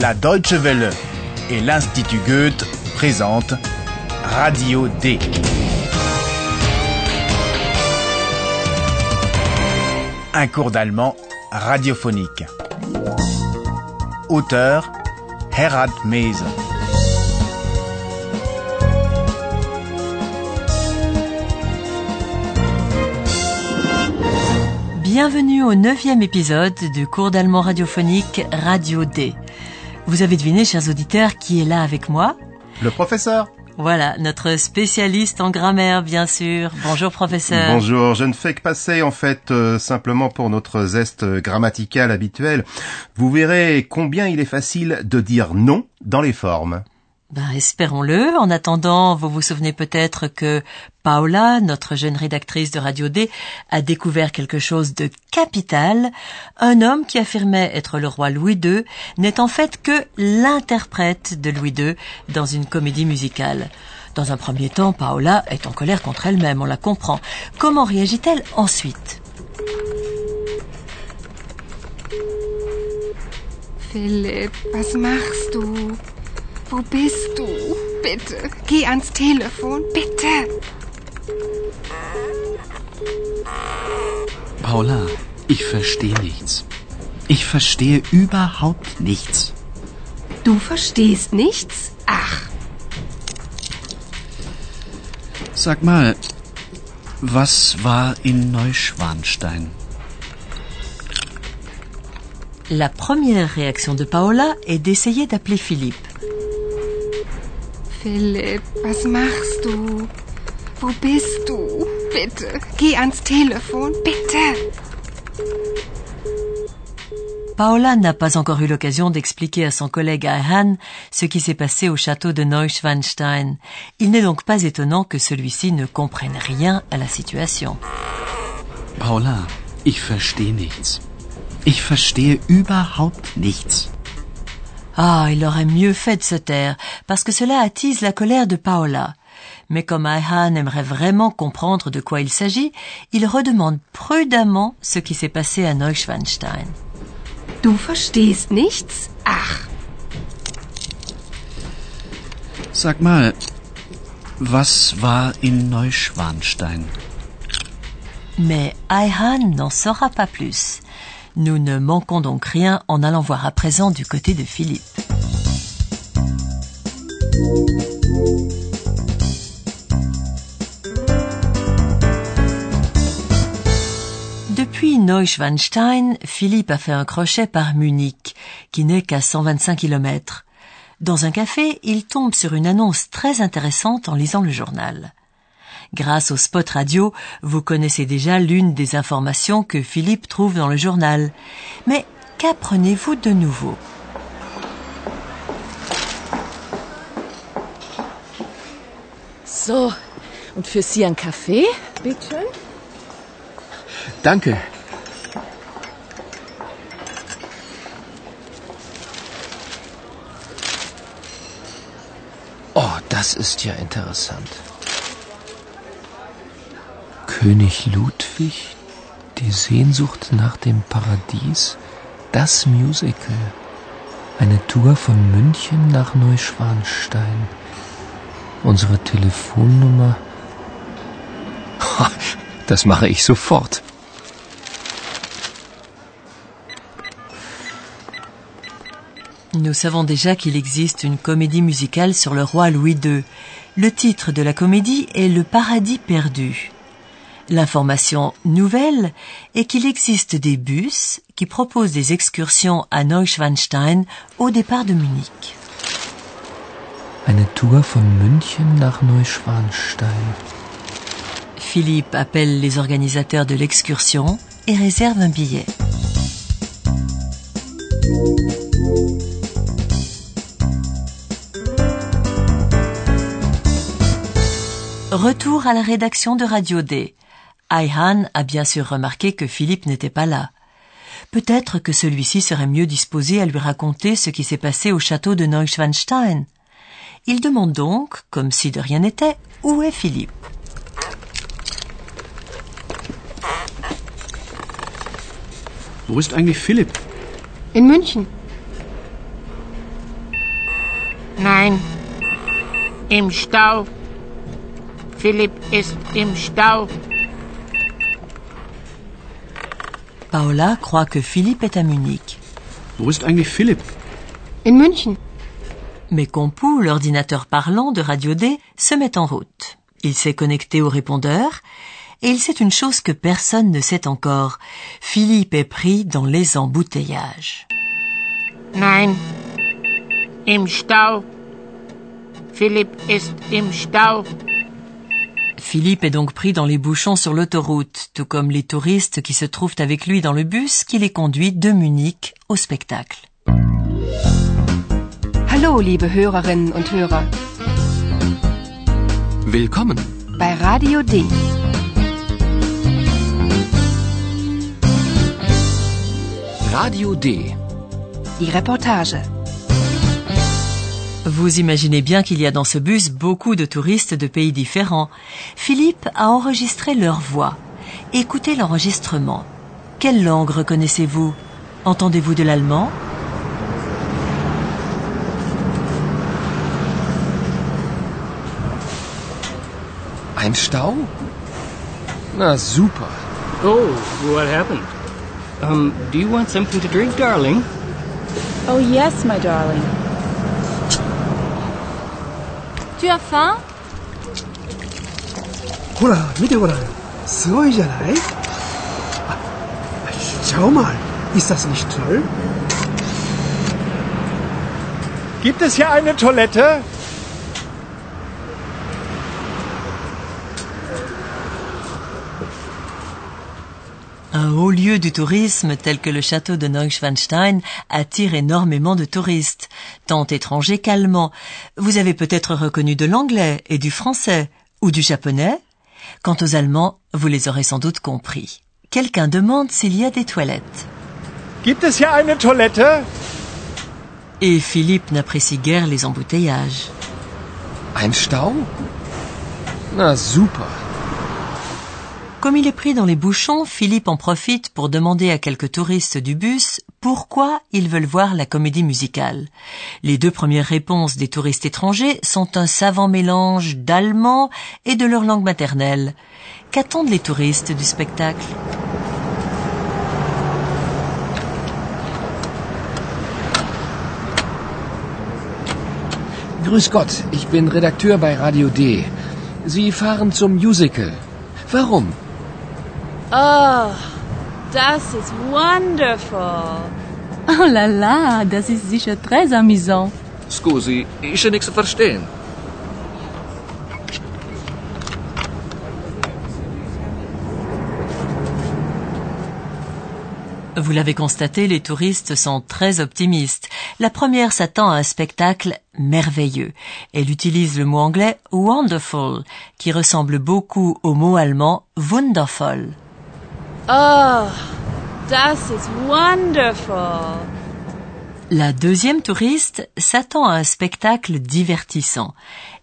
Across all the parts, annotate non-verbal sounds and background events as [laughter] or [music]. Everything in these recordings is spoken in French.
La Deutsche Welle et l'Institut Goethe présentent Radio D. Un cours d'allemand radiophonique. Auteur Herald Mese. Bienvenue au neuvième épisode du cours d'allemand radiophonique Radio D. Vous avez deviné, chers auditeurs, qui est là avec moi Le professeur. Voilà, notre spécialiste en grammaire, bien sûr. Bonjour, professeur. Bonjour, je ne fais que passer en fait euh, simplement pour notre zeste grammatical habituel. Vous verrez combien il est facile de dire non dans les formes. Ben, espérons-le. En attendant, vous vous souvenez peut-être que Paola, notre jeune rédactrice de Radio D, a découvert quelque chose de capital. Un homme qui affirmait être le roi Louis II n'est en fait que l'interprète de Louis II dans une comédie musicale. Dans un premier temps, Paola est en colère contre elle-même, on la comprend. Comment réagit-elle ensuite? Philipp? Wo bist du? Bitte, geh ans Telefon, bitte. Paula, ich verstehe nichts. Ich verstehe überhaupt nichts. Du verstehst nichts? Ach, Sag mal, was war in Neuschwanstein? La première réaction de Paola est d'essayer d'appeler Philippe. Philipp, was machst du? Wo bist du? Bitte, geh ans Telefon, bitte. Paola n'a pas encore eu l'occasion d'expliquer à son collègue Ayhan ce qui s'est passé au château de Neuschwanstein. Il n'est donc pas étonnant que celui-ci ne comprenne rien à la situation. Paula, ich verstehe nichts. Ich verstehe überhaupt nichts. Ah, il aurait mieux fait de se taire, parce que cela attise la colère de Paola. Mais comme Ayhan aimerait vraiment comprendre de quoi il s'agit, il redemande prudemment ce qui s'est passé à Neuschwanstein. Du verstehst nichts? Ach, Sag mal, was war in Neuschwanstein? Mais Ayhan n'en saura pas plus. Nous ne manquons donc rien en allant voir à présent du côté de Philippe. Depuis Neuschwanstein, Philippe a fait un crochet par Munich, qui n'est qu'à 125 km. Dans un café, il tombe sur une annonce très intéressante en lisant le journal. Grâce au spot radio, vous connaissez déjà l'une des informations que Philippe trouve dans le journal. Mais qu'apprenez-vous de nouveau? So, und für Sie ein Kaffee, bitte? Danke. Oh, das ist ja interessant. König Ludwig, die Sehnsucht nach dem Paradies, das Musical. Eine Tour von München nach Neuschwanstein. Unsere Telefonnummer. [laughs] Das mache ich sofort. Nous savons déjà qu'il existe une comédie musicale sur le roi Louis II. Le titre de la comédie est Le paradis perdu. L'information nouvelle est qu'il existe des bus qui proposent des excursions à Neuschwanstein au départ de Munich. Eine Tour von München nach Neuschwanstein. Philippe appelle les organisateurs de l'excursion et réserve un billet. Retour à la rédaction de Radio D. Ayhan a bien sûr remarqué que Philippe n'était pas là. Peut-être que celui-ci serait mieux disposé à lui raconter ce qui s'est passé au château de Neuschwanstein. Il demande donc, comme si de rien n'était, où est Philippe. Eigentlich Philipp? In München. Nein. Im Stau. Philipp ist im Stau. Paola croit que Philippe est à Munich. Wo ist eigentlich Philipp? In München. Mais Compu, l'ordinateur parlant de Radio D, se met en route. Il s'est connecté au répondeur et il sait une chose que personne ne sait encore. Philippe est pris dans les embouteillages. Nein. Im Stau. Philipp ist im Stau. Philippe est donc pris dans les bouchons sur l'autoroute, tout comme les touristes qui se trouvent avec lui dans le bus qui les conduit de Munich au spectacle. Hallo, liebe Hörerinnen und Hörer. Willkommen. Bei Radio D. Radio D. Die Reportage. Vous imaginez bien qu'il y a dans ce bus beaucoup de touristes de pays différents. Philippe a enregistré leur voix. Écoutez l'enregistrement. Quelle langue reconnaissez-vous? Entendez-vous de l'allemand? Ein Stau? Na super. Oh, what happened? Um, do you want something to drink, darling? Oh yes, my darling. Tu as faim ほら見てごらんすごいじゃないあ Schau mal ist das nicht toll Gibt es hier eine Toilette? Un haut lieu du tourisme tel que le château de Neuschwanstein attire énormément de touristes, tant étrangers qu'allemands. Vous avez peut-être reconnu de l'anglais et du français, ou du japonais. Quant aux Allemands, vous les aurez sans doute compris. Quelqu'un demande s'il y a des toilettes. Gibt es hier eine Toilette? Et Philippe n'apprécie guère les embouteillages. Ein Stau? Na super. Comme il est pris dans les bouchons, Philippe en profite pour demander à quelques touristes du bus pourquoi ils veulent voir la comédie musicale. Les deux premières réponses des touristes étrangers sont un savant mélange d'allemand et de leur langue maternelle. Qu'attendent les touristes du spectacle? Grüß Gott, ich bin Redakteur bei Radio D. Sie fahren zum Musical. Warum? Oh, das ist wonderful. Oh là là, das ist sicher très amusant. Scusi, ja nichts verstehen. Vous l'avez constaté, les touristes sont très optimistes. La première s'attend à un spectacle merveilleux. Elle utilise le mot anglais wonderful, qui ressemble beaucoup au mot allemand wundervoll. Oh, das ist wonderful. La deuxième touriste s'attend à un spectacle divertissant.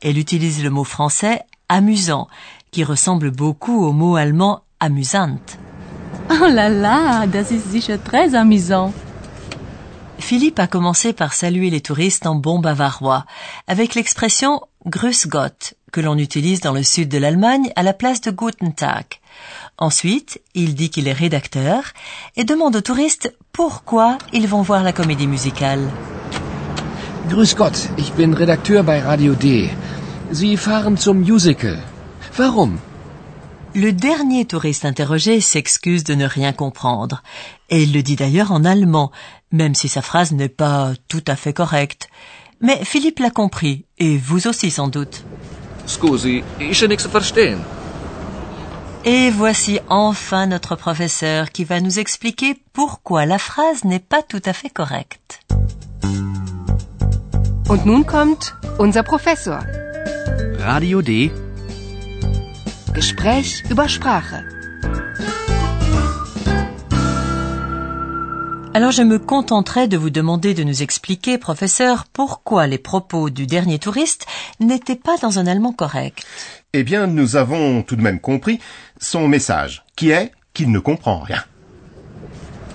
Elle utilise le mot français amusant, qui ressemble beaucoup au mot allemand amusant. Oh là là, das ist sicher très amusant. Philippe a commencé par saluer les touristes en bon bavarois, avec l'expression Grüß Gott, que l'on utilise dans le sud de l'Allemagne à la place de Guten Tag. Ensuite, il dit qu'il est rédacteur et demande aux touristes pourquoi ils vont voir la comédie musicale. Grüß Gott, ich bin Redakteur bei Radio D. Sie fahren zum Musical. Warum? Le dernier touriste interrogé s'excuse de ne rien comprendre, et il le dit d'ailleurs en allemand, même si sa phrase n'est pas tout à fait correcte. Mais Philippe l'a compris, et vous aussi sans doute. Scusi, ja nichts zu verstehen. Et voici enfin notre professeur qui va nous expliquer pourquoi la phrase n'est pas tout à fait correcte. Und nun kommt unser Professor. Radio D. Gespräch über Sprache. Alors je me contenterai de vous demander de nous expliquer, professeur, pourquoi les propos du dernier touriste n'étaient pas dans un allemand correct. Eh bien, nous avons tout de même compris son message, qui est qu'il ne comprend rien.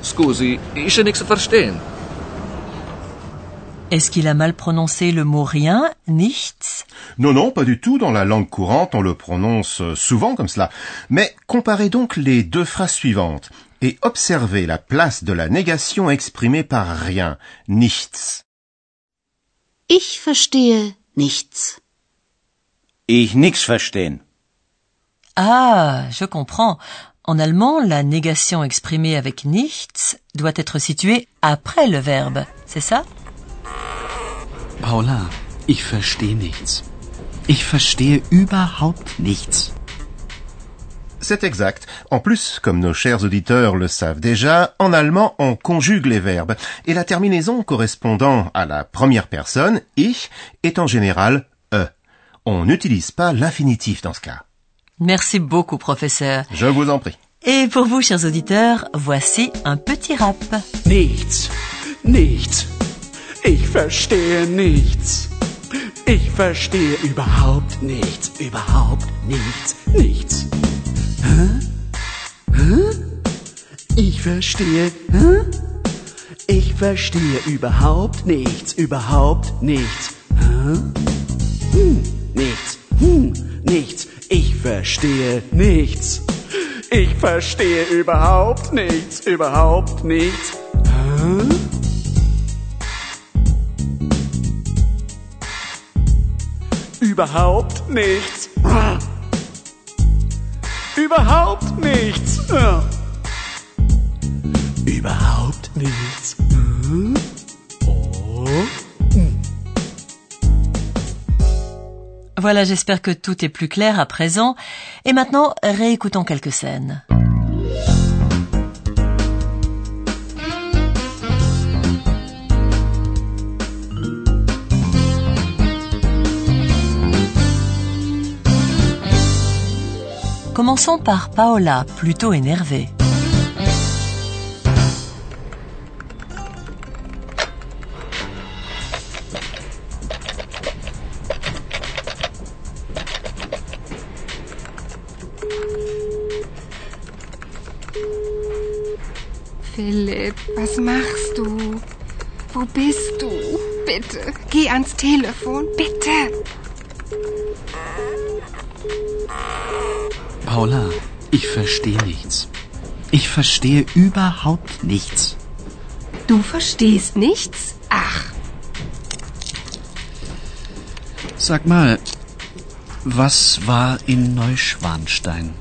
Scusi, nichts zu verstehen. Est-ce qu'il a mal prononcé le mot rien, nichts? Non, non, pas du tout. Dans la langue courante, on le prononce souvent comme cela. Mais comparez donc les deux phrases suivantes et observez la place de la négation exprimée par rien, nichts. Ich verstehe nichts. Ich nix verstehen. Ah, je comprends. En allemand, la négation exprimée avec nichts doit être située après le verbe, c'est ça? Paula, ich verstehe nichts. Ich verstehe überhaupt nichts. C'est exact. En plus, comme nos chers auditeurs le savent déjà, en allemand, on conjugue les verbes, et la terminaison correspondant à la première personne, ich, est en général e. On n'utilise pas l'infinitif dans ce cas. Merci beaucoup, professeur. Je vous en prie. Et pour vous, chers auditeurs, voici un petit rap. Nichts, nichts. Ich verstehe nichts. Ich verstehe überhaupt nichts, überhaupt nichts, nichts. Ich verstehe, hä? Ich verstehe überhaupt nichts, überhaupt nichts. Hä? Hm, nichts, hm, nichts. Ich verstehe nichts. Ich verstehe überhaupt nichts, überhaupt nichts. Hä? Überhaupt nichts. Überhaupt nichts. Oh. Voilà, j'espère que tout est plus clair à présent. Et maintenant, réécoutons quelques scènes. Commençons par Paola, plutôt énervée. Ans Telefon, bitte. Paula, ich verstehe nichts. Ich verstehe überhaupt nichts. Du verstehst nichts? Ach, Sag mal, was war in Neuschwanstein?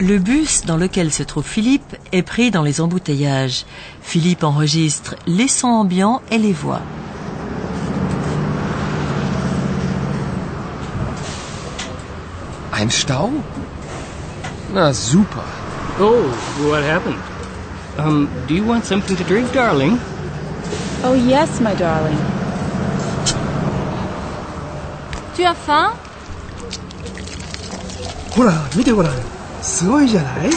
Le bus dans lequel se trouve Philippe est pris dans les embouteillages. Philippe enregistre les sons ambiants et les voix. Ein Stau? Na super. Oh, what happened? Um, do you want something to drink, darling? Oh, yes, my darling. Tu as faim ほら、見てごらん。すごいじゃない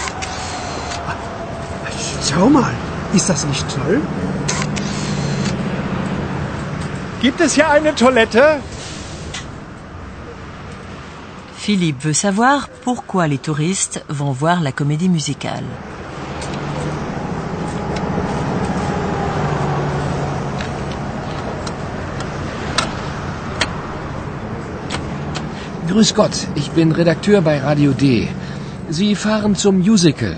あ Schau mal, Ist das nicht toll? Gibt es hier eine Toilette? Philippe veut savoir pourquoi les touristes vont voir la comédie musicale. Grüß Gott, ich bin Redakteur bei Radio D. Sie fahren zum Musical.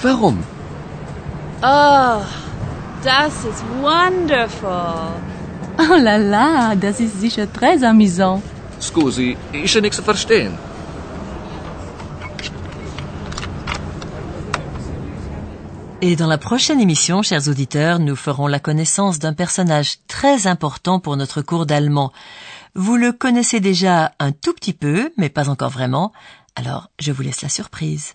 Warum? Oh, das ist wonderful. Oh là là, das ist sicher très amusant. Scusi, ja nichts zu verstehen. Et dans la prochaine émission, chers auditeurs, nous ferons la connaissance d'un personnage très important pour notre cours d'allemand. Vous le connaissez déjà un tout petit peu, mais pas encore vraiment. Alors, je vous laisse la surprise.